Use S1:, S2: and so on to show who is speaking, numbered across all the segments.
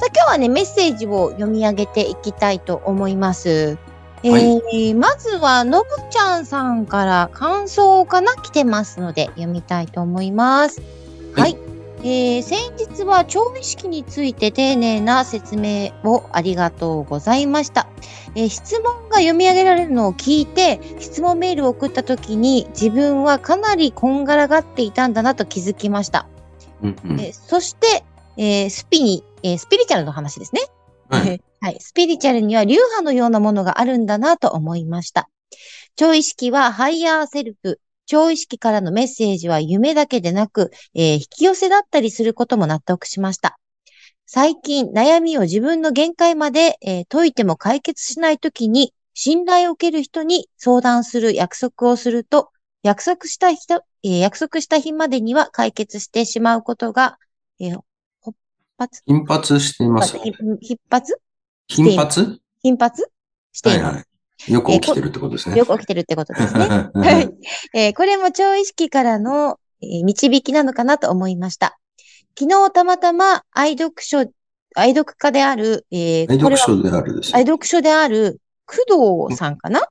S1: さあ、今日はね、メッセージを読み上げていきたいと思います。えー
S2: はい
S1: まずは、のぶちゃんさんから感想かな来てますので、読みたいと思います。は。
S2: はい
S1: えー先日は調理式について丁寧な説明をありがとうございました。えー質問が読み上げられるのを聞いて、質問メールを送った時に自分はかなりこんがらがっていたんだなと気づきました。
S2: うんうん
S1: えーそして、えースピに、えースピリチュアルの話ですね。
S2: はい
S1: はい。スピリチュアルには流派のようなものがあるんだなと思いました。超意識はハイヤーセルフ。超意識からのメッセージは夢だけでなく、えー引き寄せだったりすることも納得しました。最近、悩みを自分の限界まで、えー解いても解決しないときに、信頼を置ける人に相談する約束をすると、約束した人、えー約束した日までには解決してしまうことが、えー、発？
S2: 頻発しています。
S1: ひ頻発？
S2: 頻発？
S1: 頻発？しています。
S2: はいはい。よく起きてるってことですね。
S1: よく起きてるってことですね。は。
S2: はい
S1: えーこれも超意識からの、えー導きなのかなと思いました。昨日たまたま愛読書、愛読家である、えー
S2: 愛読書であるです
S1: 愛
S2: ね。
S1: 読書である工藤さんかな？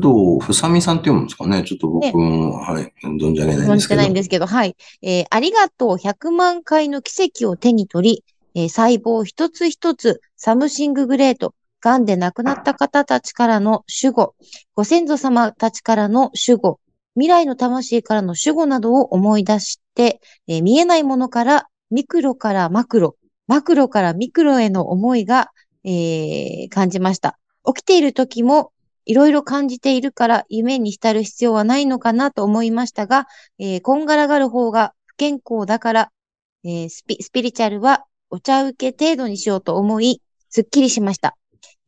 S2: 工藤ふさみさんって読むんですかね？ちょっと僕も、はい、存じ上げないんですけど。
S1: ないんですけど、はい。えーありがとう100万回の奇跡を手に取り、えー細胞一つ一つ、サムシンググレート、癌で亡くなった方たちからの守護、ご先祖様たちからの守護、未来の魂からの守護などを思い出して、えー見えないものからミクロからマクロ、マクロからミクロへの思いが、えー感じました。起きている時もいろいろ感じているから夢に浸る必要はないのかなと思いましたが、えーこんがらがる方が不健康だから、えースピ、スピリチュアルはお茶受け程度にしようと思い、すっきりしました。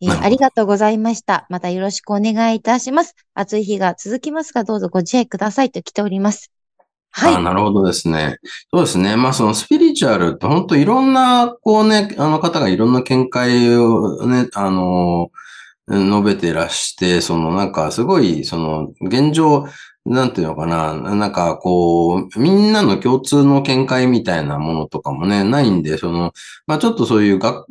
S1: えーありがとうございました。またよろしくお願いいたします。暑い日が続きますが、どうぞご自愛くださいと来ております。はい。
S2: あなるほどですね。そうですね。まあそのスピリチュアルって本当いろんな、こうね、あの方がいろんな見解をね、あの、述べてらして、そのなんかすごい、その現状、なんていうのかな、なんかこう、みんなの共通の見解みたいなものとかもね、ないんで、その、まあちょっとそういう学、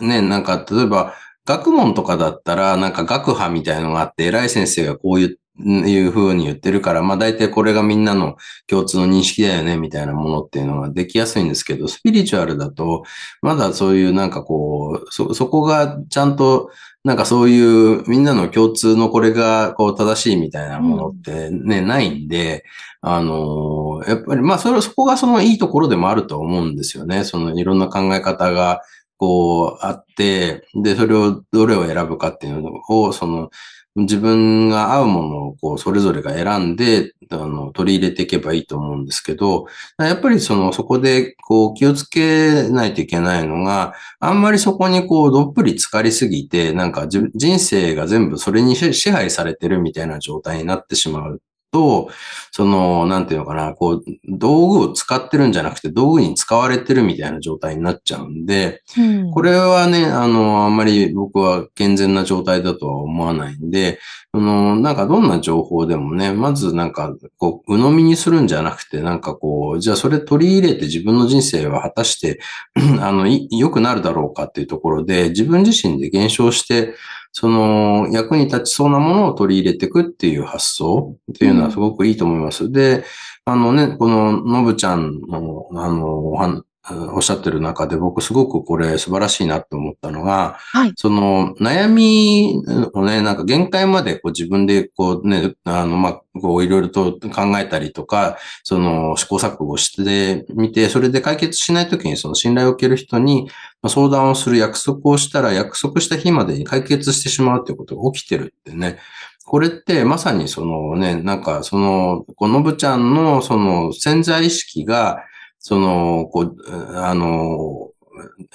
S2: ね、なんか例えば、学問とかだったら、なんか学派みたいのがあって、偉い先生がこういう、いう風に言ってるから、まあ大体これがみんなの共通の認識だよね、みたいなものっていうのができやすいんですけど、スピリチュアルだと、まだそういうなんかこう、そ、そこがちゃんと、なんかそういうみんなの共通のこれがこう正しいみたいなものってね、ないんで、あのやっぱりまあそれ、そこがそのいいところでもあると思うんですよね。そのいろんな考え方がこうあって、で、それをどれを選ぶかっていうのを、その自分が合うものをこうそれぞれが選んで、あの、取り入れていけばいいと思うんですけど、やっぱりその、そこでこう気をつけないといけないのが、あんまりそこにこうどっぷり浸かりすぎて、なんか人生が全部それに支配されてるみたいな状態になってしまうと、その、なんていうのかな、こう、道具を使ってるんじゃなくて道具に使われてるみたいな状態になっちゃうんで、
S1: うん。
S2: これはね、あの、あんまり僕は健全な状態だとは思わないんで、あの、なんかどんな情報でもね、まずなんか、こう、鵜呑みにするんじゃなくて、なんかこう、じゃあそれ取り入れて自分の人生は果たして、あの、い良くなるだろうかっていうところで、自分自身で検証して、その、役に立ちそうなものを取り入れていくっていう発想っていうのはすごくいいと思います。で、あのね、この、のぶちゃんの、あの、おっしゃってる中で僕すごくこれ素晴らしいなと思ったのが、
S1: はい
S2: その悩みをね、なんか限界までこう自分でこうね、あの、まあ、こういろいろと考えたりとか、その試行錯誤してみて、それで解決しないときにその信頼を受ける人にまあ相談をする約束をしたら約束した日までに解決してしまうということが起きてるってね。これってまさにそのね、なんかその、このぶちゃんのその潜在意識が、その、こう、あの、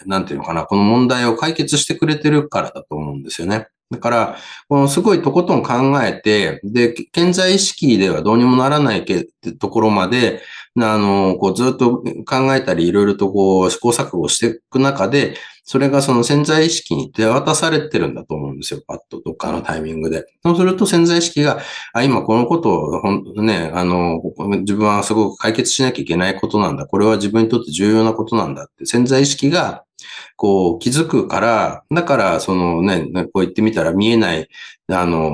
S2: なんていうのかな、この問題を解決してくれてるからだと思うんですよね。だから、このすごいとことん考えて、で、健在意識ではどうにもならないけところまで、あの、こうずっと考えたり、いろいろとこう試行錯誤していく中で、それがその潜在意識に手渡されてるんだと思うんですよ。パッとどっかのタイミングで。そうすると潜在意識が、あ、今このことを、ほんね、あの、自分はすごく解決しなきゃいけないことなんだ。これは自分にとって重要なことなんだって潜在意識がこう気づくから、だからそのね、こう言ってみたら見えない、あの、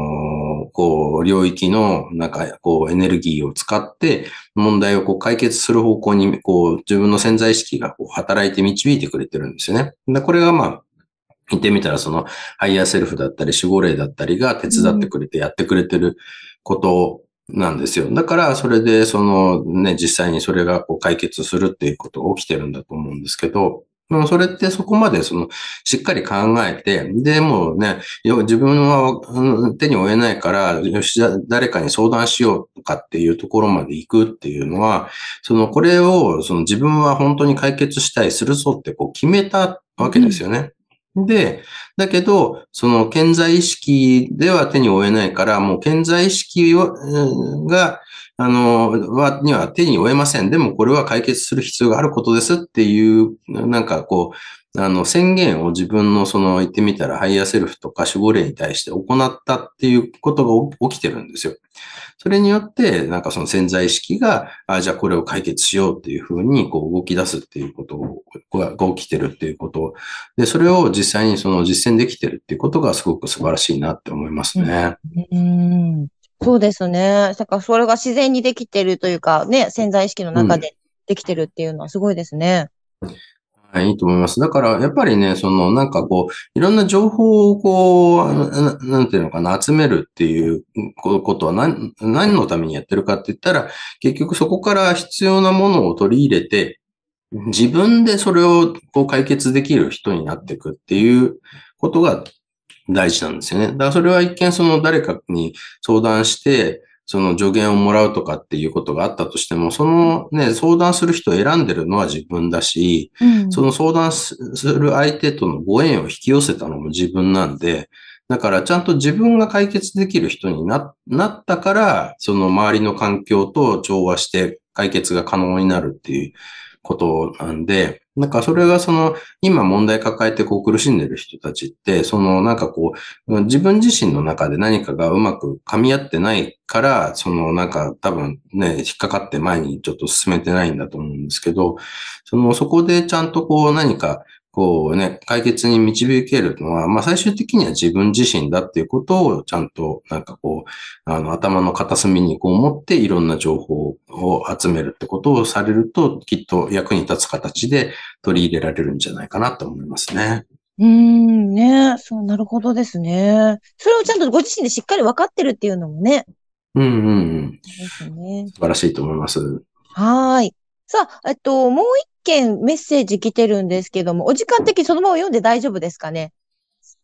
S2: こう領域のなんかこうエネルギーを使って問題をこう解決する方向にこう自分の潜在意識がこう働いて導いてくれてるんですよね。でこれがまあ言ってみたら、その、ハイヤーセルフだったり、守護霊だったりが手伝ってくれて、やってくれてることなんですよ。だから、それで、そのね、実際にそれがこう解決するっていうことが起きてるんだと思うんですけど、それってそこまでその、しっかり考えて、で、もうね、自分は手に負えないから、よし、誰かに相談しようとかっていうところまで行くっていうのは、その、これを、その自分は本当に解決したいするぞってこう決めたわけですよね。で、だけど、その健在意識では手に負えないから、もう健在意識が、あの、は、には手に負えません。でもこれは解決する必要があることですっていう、なんかこう、あの、宣言を自分のその言ってみたらハイヤーセルフとか守護霊に対して行ったっていうことが起きてるんですよ。それによって、なんかその潜在意識が、あじゃあこれを解決しようっていうふうにこう動き出すっていうことが起きてるっていうこと。で、それを実際にその実践できてるっていうことがすごく素晴らしいなって思いますね。
S1: うん、そうですね。だからそれが自然にできてるというか、ね、潜在意識の中でできてるっていうのはすごいですね。
S2: うんはい、いいと思います。だから、やっぱりね、その、なんかこう、いろんな情報をこう、ななんていうのかな、集めるっていうことは何、何のためにやってるかって言ったら、結局そこから必要なものを取り入れて、自分でそれをこう解決できる人になっていくっていうことが大事なんですよね。だからそれは一見その誰かに相談して、その助言をもらうとかっていうことがあったとしても、そのね、相談する人を選んでるのは自分だし、うん、その相談する相手とのご縁を引き寄せたのも自分なんで、だからちゃんと自分が解決できる人にななったから、その周りの環境と調和して解決が可能になるっていうことなんで、なんかそれがその、今問題抱えてこう苦しんでる人たちって、そのなんかこう、自分自身の中で何かがうまく噛み合ってないから、そのなんか多分ね、引っかかって前にちょっと進めてないんだと思うんですけど、そのそこでちゃんとこう何かこうね、解決に導けるのは、まあ最終的には自分自身だっていうことをちゃんとなんかこう、あの頭の片隅にこう持っていろんな情報を集めるってことをされると、きっと役に立つ形で取り入れられるんじゃないかなと思いますね。
S1: うん、ねそう、なるほどですね。それをちゃんとご自身でしっかり分かってるっていうのもね。
S2: うんうんうん。ですね。素晴らしいと思います。
S1: はい。さあ、えっと、もう一件メッセージ来てるんですけども、お時間的にそのまま読んで大丈夫ですかね？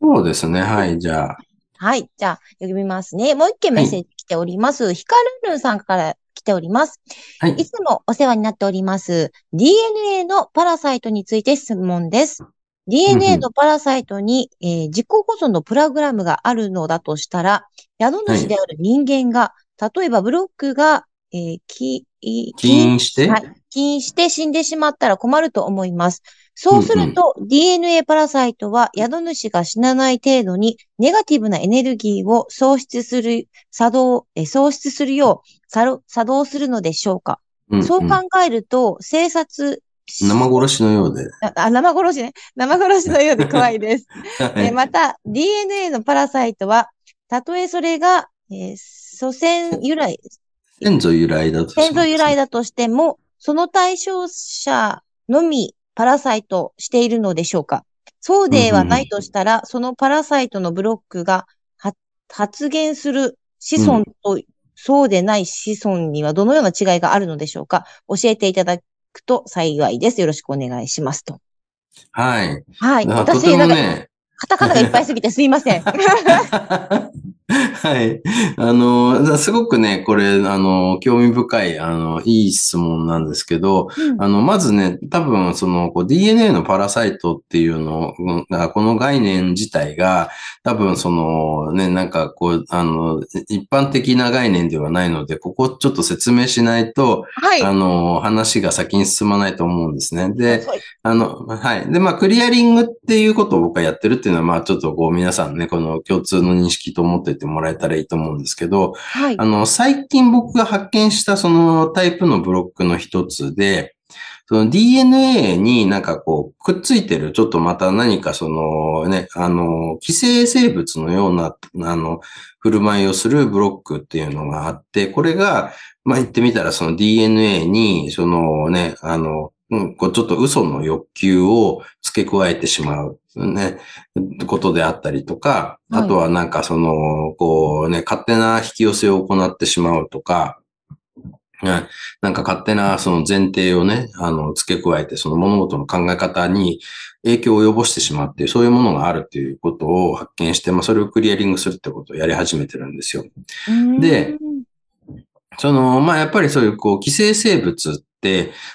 S2: そうですね。はい、じゃあ。
S1: はい、じゃあ、読みますね。もう一件メッセージ来ております。はい、ヒカルルンさんから来ております。はい。いつもお世話になっております。DNA のパラサイトについて質問です。DNA のパラサイトに、えー、自己保存のプログラムがあるのだとしたら、宿主である人間が、はい、例えばブロックが、えー、き、
S2: 起因して？
S1: はい。起因して死んでしまったら困ると思います。そうすると、DNA パラサイトは宿主が死なない程度にネガティブなエネルギーを喪失する、作動、え喪失するよう作動するのでしょうか、うんうん、そう考えると、生殺
S2: 生殺しのようで。
S1: あ、生殺しね。生殺しのようで怖いです。はい、えまた、DNA のパラサイトは、たとえそれが、えー、祖先由来、
S2: 先祖由来だと
S1: 先祖由来だとしても、その対象者のみパラサイトしているのでしょうか？そうではないとしたら、そのパラサイトのブロックが発現する子孫と、そうでない子孫にはどのような違いがあるのでしょうか？教えていただくと幸いです。よろしくお願いしますと。
S2: はい。
S1: はい。
S2: 私、
S1: なんか、カタカナがいっぱいすぎてすいません。
S2: はい。あの、すごくね、これ、あの、興味深い、あの、いい質問なんですけど、
S1: うん
S2: あの、まずね、多分、その、こう DNA のパラサイトっていうのが、この概念自体が、多分、その、ね、なんか、こう、あの、一般的な概念ではないので、ここちょっと説明しないと、
S1: はい。
S2: あの、話が先に進まないと思うんですね。で、
S1: はい
S2: あの、はい。で、まあ、クリアリングっていうことを僕はやってるっていうのは、まあ、ちょっとこう、皆さんね、この共通の認識と思っておいてもらえたらいいと思うんですけど、
S1: はい
S2: あ。の、最近僕が発見したそのタイプのブロックの一つで、その DNA になんかこう、くっついてる、ちょっとまた何かそのね、あの、寄生生物のような、あの、振る舞いをするブロックっていうのがあって、これが、まあ、言ってみたらその DNA に、そのね、あの、うん、こうちょっと嘘の欲求を付け加えてしまう、ね、ことであったりとか、
S1: はい
S2: あとはなんかその、こうね、勝手な引き寄せを行ってしまうとか、はいなんか勝手なその前提をね、あの、付け加えて、その物事の考え方に影響を及ぼしてしまうってそういうものがあるっていうことを発見して、まあ、それをクリアリングするってことをやり始めてるんですよ。で
S1: うん
S2: その、まあ、やっぱりそういう、こう、寄生生物って、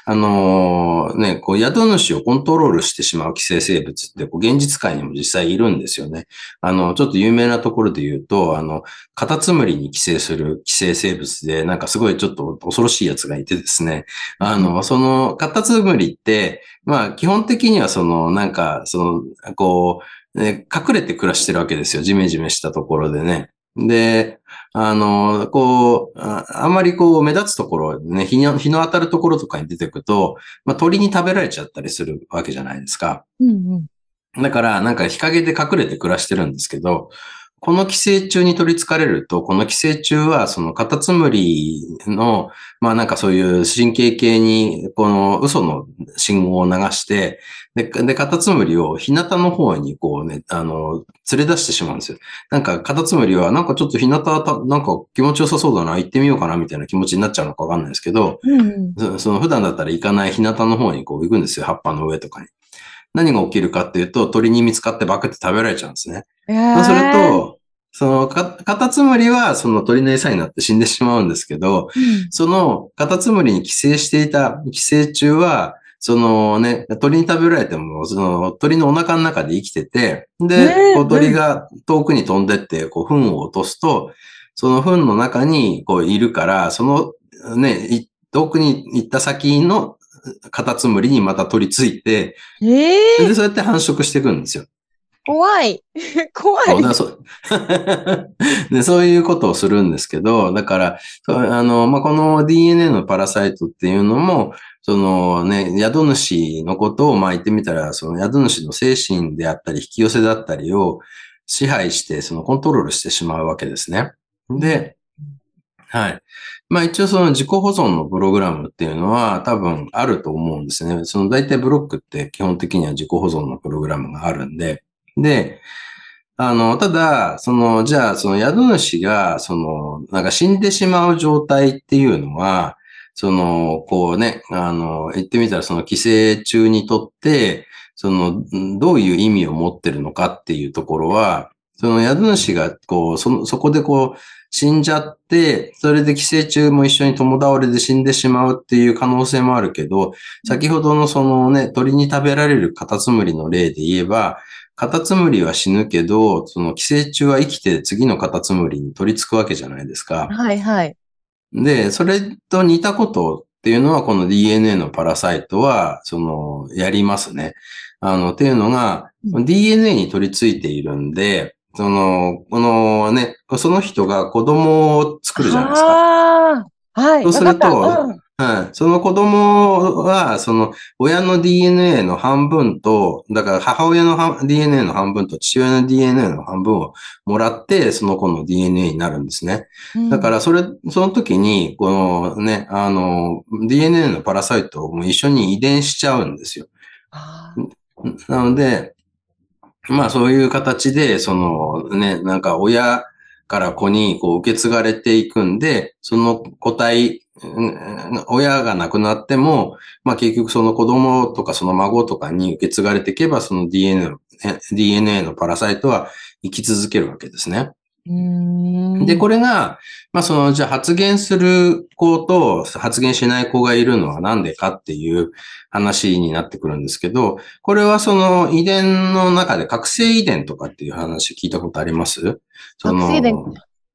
S2: あのね、こう、宿主をコントロールしてしまう寄生生物って、こう、現実界にも実際いるんですよね。あの、ちょっと有名なところで言うと、あの、カタツムリに寄生する寄生生物で、なんかすごいちょっと恐ろしいやつがいてですね、あの、その、カタツムリって、まあ、基本的にはその、なんか、その、こう、ね隠れて暮らしてるわけですよ。ジメジメしたところでね。で、あの、こう、ああんまりこう目立つところ、ね、日の、日の当たるところとかに出てくと、まあ鳥に食べられちゃったりするわけじゃないですか。
S1: うんうん。
S2: だから、なんか日陰で隠れて暮らしてるんですけど、この寄生虫に取り憑かれると、この寄生虫は、そのカタツムリの、まあなんかそういう神経系に、この嘘の信号を流して、で、で、カタツムリを日向の方にこうね、あの、連れ出してしまうんですよ。なんかカタツムリは、なんかちょっと日向た、なんか気持ちよさそうだな、行ってみようかな、みたいな気持ちになっちゃうのかわかんないですけど、
S1: うん
S2: その普段だったら行かない日向の方にこう行くんですよ、葉っぱの上とかに。何が起きるかっていうと、鳥に見つかってバクって食べられちゃうんですね。そうすると、そのか、カタツムリはその鳥の餌になって死んでしまうんですけど、
S1: うん
S2: そのカタツムリに寄生していた寄生虫は、そのね、鳥に食べられても、その鳥のお腹の中で生きてて、
S1: ね
S2: で、
S1: え
S2: こう鳥が遠くに飛んでって、こう、糞を落とすと、その糞の中にこういるから、そのね、い遠くに行った先のカタツムリにまた取り付いて、
S1: ええ
S2: で、そうやって繁殖していくんですよ。
S1: 怖い。怖い。
S2: だそう でそういうことをするんですけど、だから、あの、まあ、この DNA のパラサイトっていうのも、そのね、宿主のことを、まあ、言ってみたら、その宿主の精神であったり、引き寄せだったりを支配して、そのコントロールしてしまうわけですね。で、はい。まあ一応その自己保存のプログラムっていうのは多分あると思うんですね。その大体ブロックって基本的には自己保存のプログラムがあるんで。で、あの、ただ、その、じゃあその宿主が、その、なんか死んでしまう状態っていうのは、その、こうね、あの、言ってみたらその寄生虫にとって、その、どういう意味を持ってるのかっていうところは、その宿主が、こう、その、そこでこう、死んじゃって、それで寄生虫も一緒に共倒れで死んでしまうっていう可能性もあるけど、先ほどのそのね、鳥に食べられるカタツムリの例で言えば、カタツムリは死ぬけど、その寄生虫は生きて次のカタツムリに取り付くわけじゃないですか。
S1: はいはい。
S2: で、それと似たことっていうのは、この DNA のパラサイトは、その、やりますね。あの、っていうのが、
S1: う
S2: DNA に取り付いているんで、その、このね、その人が子供を作るじゃないですか。
S1: はい。
S2: そうすると
S1: うん
S2: はい。その子供は、その、親の DNA の半分と、だから母親の半 DNA の半分と父親の DNA の半分をもらって、その子の DNA になるんですね。
S1: うん
S2: だから、それ、その時に、このね、あの、DNA のパラサイトも一緒に遺伝しちゃうんですよ。
S1: あ
S2: なので、まあそういう形で、そのね、なんか親から子にこう受け継がれていくんで、その個体、親が亡くなっても、まあ結局その子供とかその孫とかに受け継がれていけば、その DNA、DNA のパラサイトは生き続けるわけですね。で、これが、まあその、じゃあ発言する子と発言しない子がいるのはなんでかっていう話になってくるんですけど、これはその遺伝の中で覚醒遺伝とかっていう話聞いたことあります？その
S1: 覚醒遺伝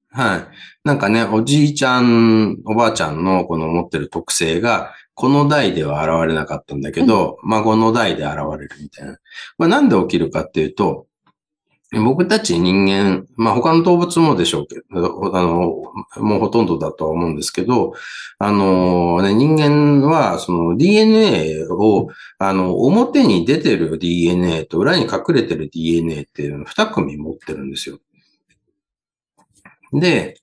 S2: はい。なんかね、おじいちゃん、おばあちゃんのこの持ってる特性が、この代では現れなかったんだけど、うん、孫の代で現れるみたいな。これなんで起きるかっていうと、僕たち人間、まあ他の動物もでしょうけど、あの、もうほとんどだとは思うんですけど、あの、ね、人間はその DNA を、あの、表に出てる DNA と裏に隠れてる DNA っていうのを2組持ってるんですよ。で、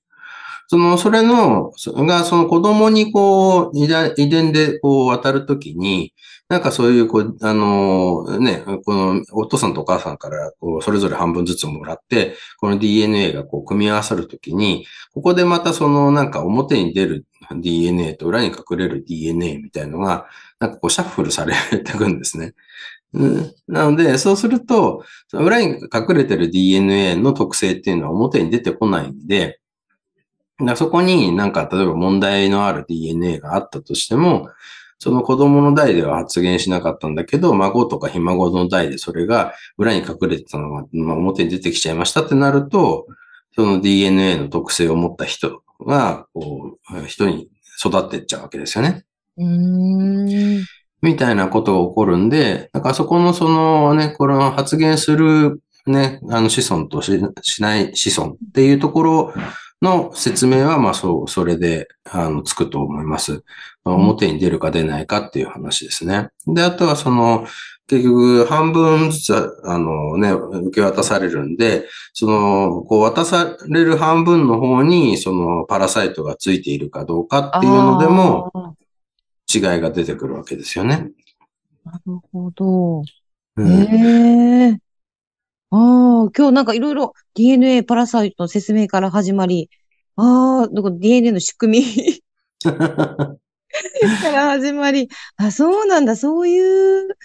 S2: その、それの、が、その子供にこう、遺伝でこう渡るときに、なんかそういう、こう、あの、ね、このお父さんとお母さんからこうそれぞれ半分ずつもらって、この DNA がこう組み合わさるときに、ここでまたそのなんか表に出る DNA と裏に隠れる DNA みたいのが、なんかこうシャッフルされていくんですね。なので、そうすると、裏に隠れてる DNA の特性っていうのは表に出てこないんで、だそこになんか例えば問題のある DNA があったとしても、その子供の代では発言しなかったんだけど、孫とかひ孫の代でそれが裏に隠れてたのが、まあ、表に出てきちゃいましたってなると、その DNA の特性を持った人が、こう、人に育っていっちゃうわけですよね。
S1: うん
S2: みたいなことが起こるんで、だからそこのそのね、この発言するね、あの子孫としない子孫っていうところの説明は、まあそう、それで、あの、つくと思います。表に出るか出ないかっていう話ですね。で、あとはその、結局、半分ずつ、あのね、受け渡されるんで、その、こう渡される半分の方に、その、パラサイトがついているかどうかっていうのでも、違いが出てくるわけですよね。
S1: なるほど。うん、ええーああ、今日なんかいろいろ DNA パラサイトの説明から始まり、ああ、どこ DNA の仕組み から始まり、あ、そうなんだ、そういう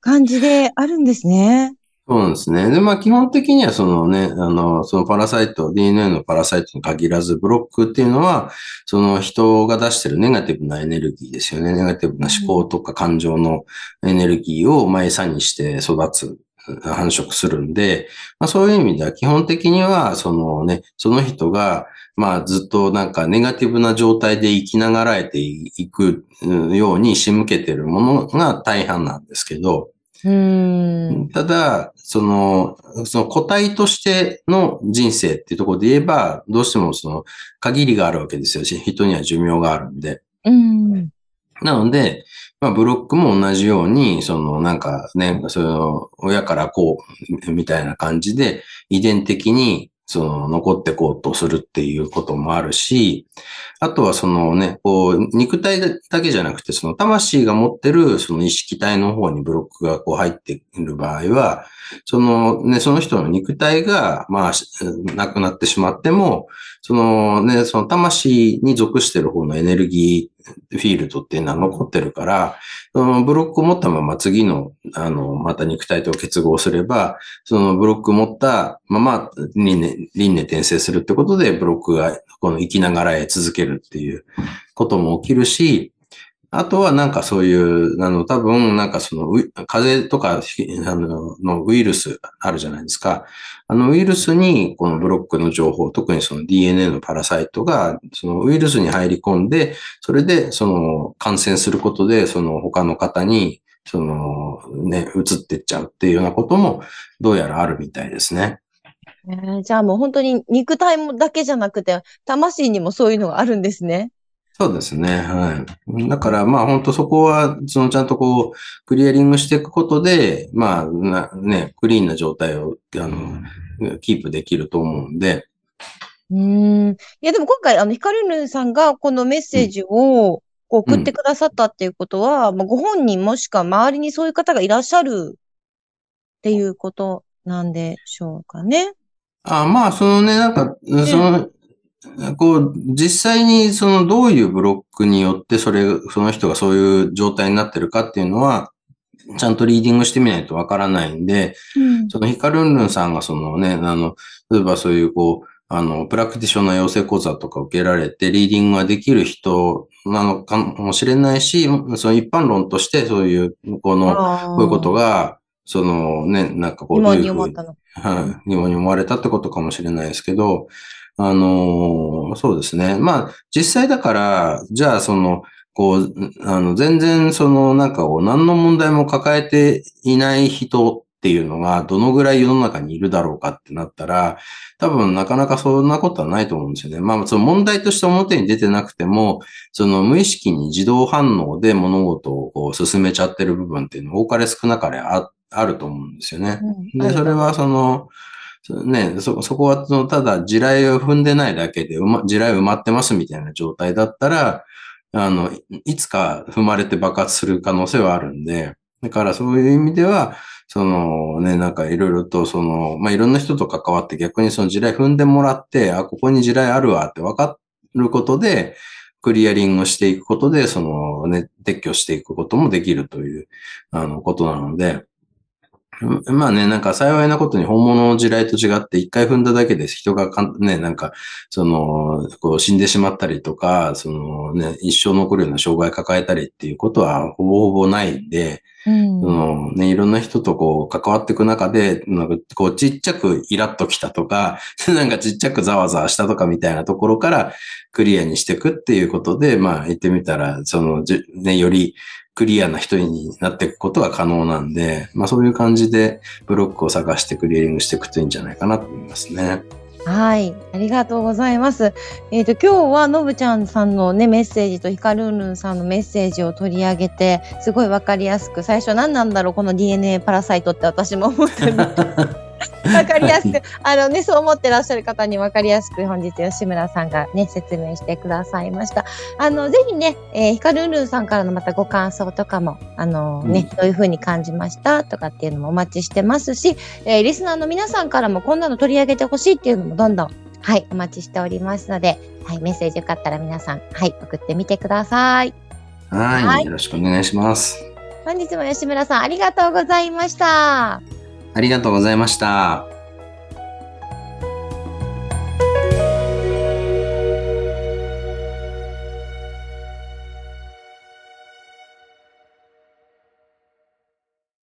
S1: 感じであるんですね。
S2: そうなんですね。で、まあ基本的にはそのね、あの、そのパラサイト、DNA のパラサイトに限らず、ブロックっていうのは、その人が出してるネガティブなエネルギーですよね。ネガティブな思考とか感情のエネルギーを、まあ、餌にして育つ繁殖するんで、まあそういう意味では基本的には、そのね、その人が、まあずっとなんかネガティブな状態で生きながらえていくように仕向けてるものが大半なんですけど、
S1: うん。
S2: ただ、その、その個体としての人生っていうところで言えば、どうしてもその限りがあるわけですよ。し、人には寿命があるんで。
S1: うん。
S2: なので、まあ、ブロックも同じように、その、なんかね、その、親からこう、みたいな感じで、遺伝的に、その、残ってこうとするっていうこともあるし、あとはそのね、こう、肉体だけじゃなくて、その魂が持ってる、その意識体の方にブロックがこう入っている場合は、そのね、その人の肉体が、まあ、なくなってしまっても、そのね、その魂に属してる方のエネルギーフィールドっていうのは残ってるから、そのブロックを持ったまま次の、あの、また肉体と結合すれば、そのブロックを持ったまま輪廻、輪廻転生するってことで、ブロックがこの生きながらへ続けるっていうことも起きるし、あとはなんかそういう、あの、多分なんかその、風邪とか、あの、のウイルスあるじゃないですか。あのウイルスにこのブロックの情報、特にその DNA のパラサイトが、そのウイルスに入り込んで、それでその感染することで、その他の方に、そのね、移ってっちゃうっていうようなことも、どうやらあるみたいですね。
S1: えー、じゃあもう本当に肉体もだけじゃなくて、魂にもそういうのがあるんですね。
S2: そうですね。はい。だから、まあ本当そこは、そのちゃんとこう、クリアリングしていくことで、まあ、なね、クリーンな状態を、あの、キープできると思うんで。
S1: うん。いや、でも今回、あの、ヒカルルンさんがこのメッセージを送ってくださったっていうことは、うん、まあ、ご本人もしくは周りにそういう方がいらっしゃるっていうことなんでしょうかね。
S2: あまあ、そのね、なんか、その、こう、実際にそのどういうブロックによってそれ、その人がそういう状態になってるかっていうのは、ちゃんとリーディングしてみないとわからないんで、うん、そのヒカルンルンさんがそのね、あの、例えばそういうこう、あの、プラクティションの養成講座とか受けられて、リーディングができる人なのかもしれないし、その一般論としてそういう、この、こういうことが、そのね、なんかこう、
S1: 疑問に思ったの。
S2: はい、疑問に思われたってことかもしれないですけど、あのそうですね。まあ、実際だから、じゃあその、こう、あの、全然その、なんかこう、何の問題も抱えていない人っていうのが、どのぐらい世の中にいるだろうかってなったら、多分なかなかそんなことはないと思うんですよね。まあ、その問題として表に出てなくても、その無意識に自動反応で物事をこう進めちゃってる部分っていうのは多かれ少なかれああると思うんですよね。うん、で、それはその、ね、そ、そこは、その、ただ地雷を踏んでないだけで、地雷埋まってますみたいな状態だったら、あの、いつか踏まれて爆発する可能性はあるんで、だからそういう意味では、そのね、なんかいろいろとその、まあ、いろんな人と関わって逆にその地雷踏んでもらって、あ、ここに地雷あるわって分かることで、クリアリングしていくことで、そのね、撤去していくこともできるという、あの、ことなので、まあね、なんか幸いなことに本物の地雷と違って一回踏んだだけで人がかんね、なんか、その、こう死んでしまったりとか、そのね、一生残るような障害抱えたりっていうことはほぼほぼないんで、うん、そのね、いろんな人とこう関わっていく中で、なんかこうちっちゃくイラッときたとか、なんかちっちゃくざわざわしたとかみたいなところからクリアにしていくっていうことで、まあ言ってみたら、その、ね、よりクリアな人になっていくことが可能なんで、まあそういう感じでブロックを探してクリアリングしていくといいんじゃないかなと思いますね。
S1: はい。ありがとうございます。えっ、ー、と、今日はのぶちゃんさんのね、メッセージとヒカルンルンさんのメッセージを取り上げて、すごいわかりやすく、最初何なんだろう、この DNA パラサイトって私も思ってる。わかりやすく、あのね、そう思ってらっしゃる方にわかりやすく本日吉村さんがね、説明してくださいました。あの、ぜひね、えー、ヒカルンルンさんからのまたご感想とかも、あのね、うん、どういうふうに感じましたとかっていうのもお待ちしてますし、えー、リスナーの皆さんからもこんなの取り上げてほしいっていうのもどんどん、はい、お待ちしておりますので、はい、メッセージよかったら皆さん、はい、送ってみてください。
S2: はい、はい、よろしくお願いします。
S1: 本日も吉村さんありがとうございました。
S2: ありがとうございました。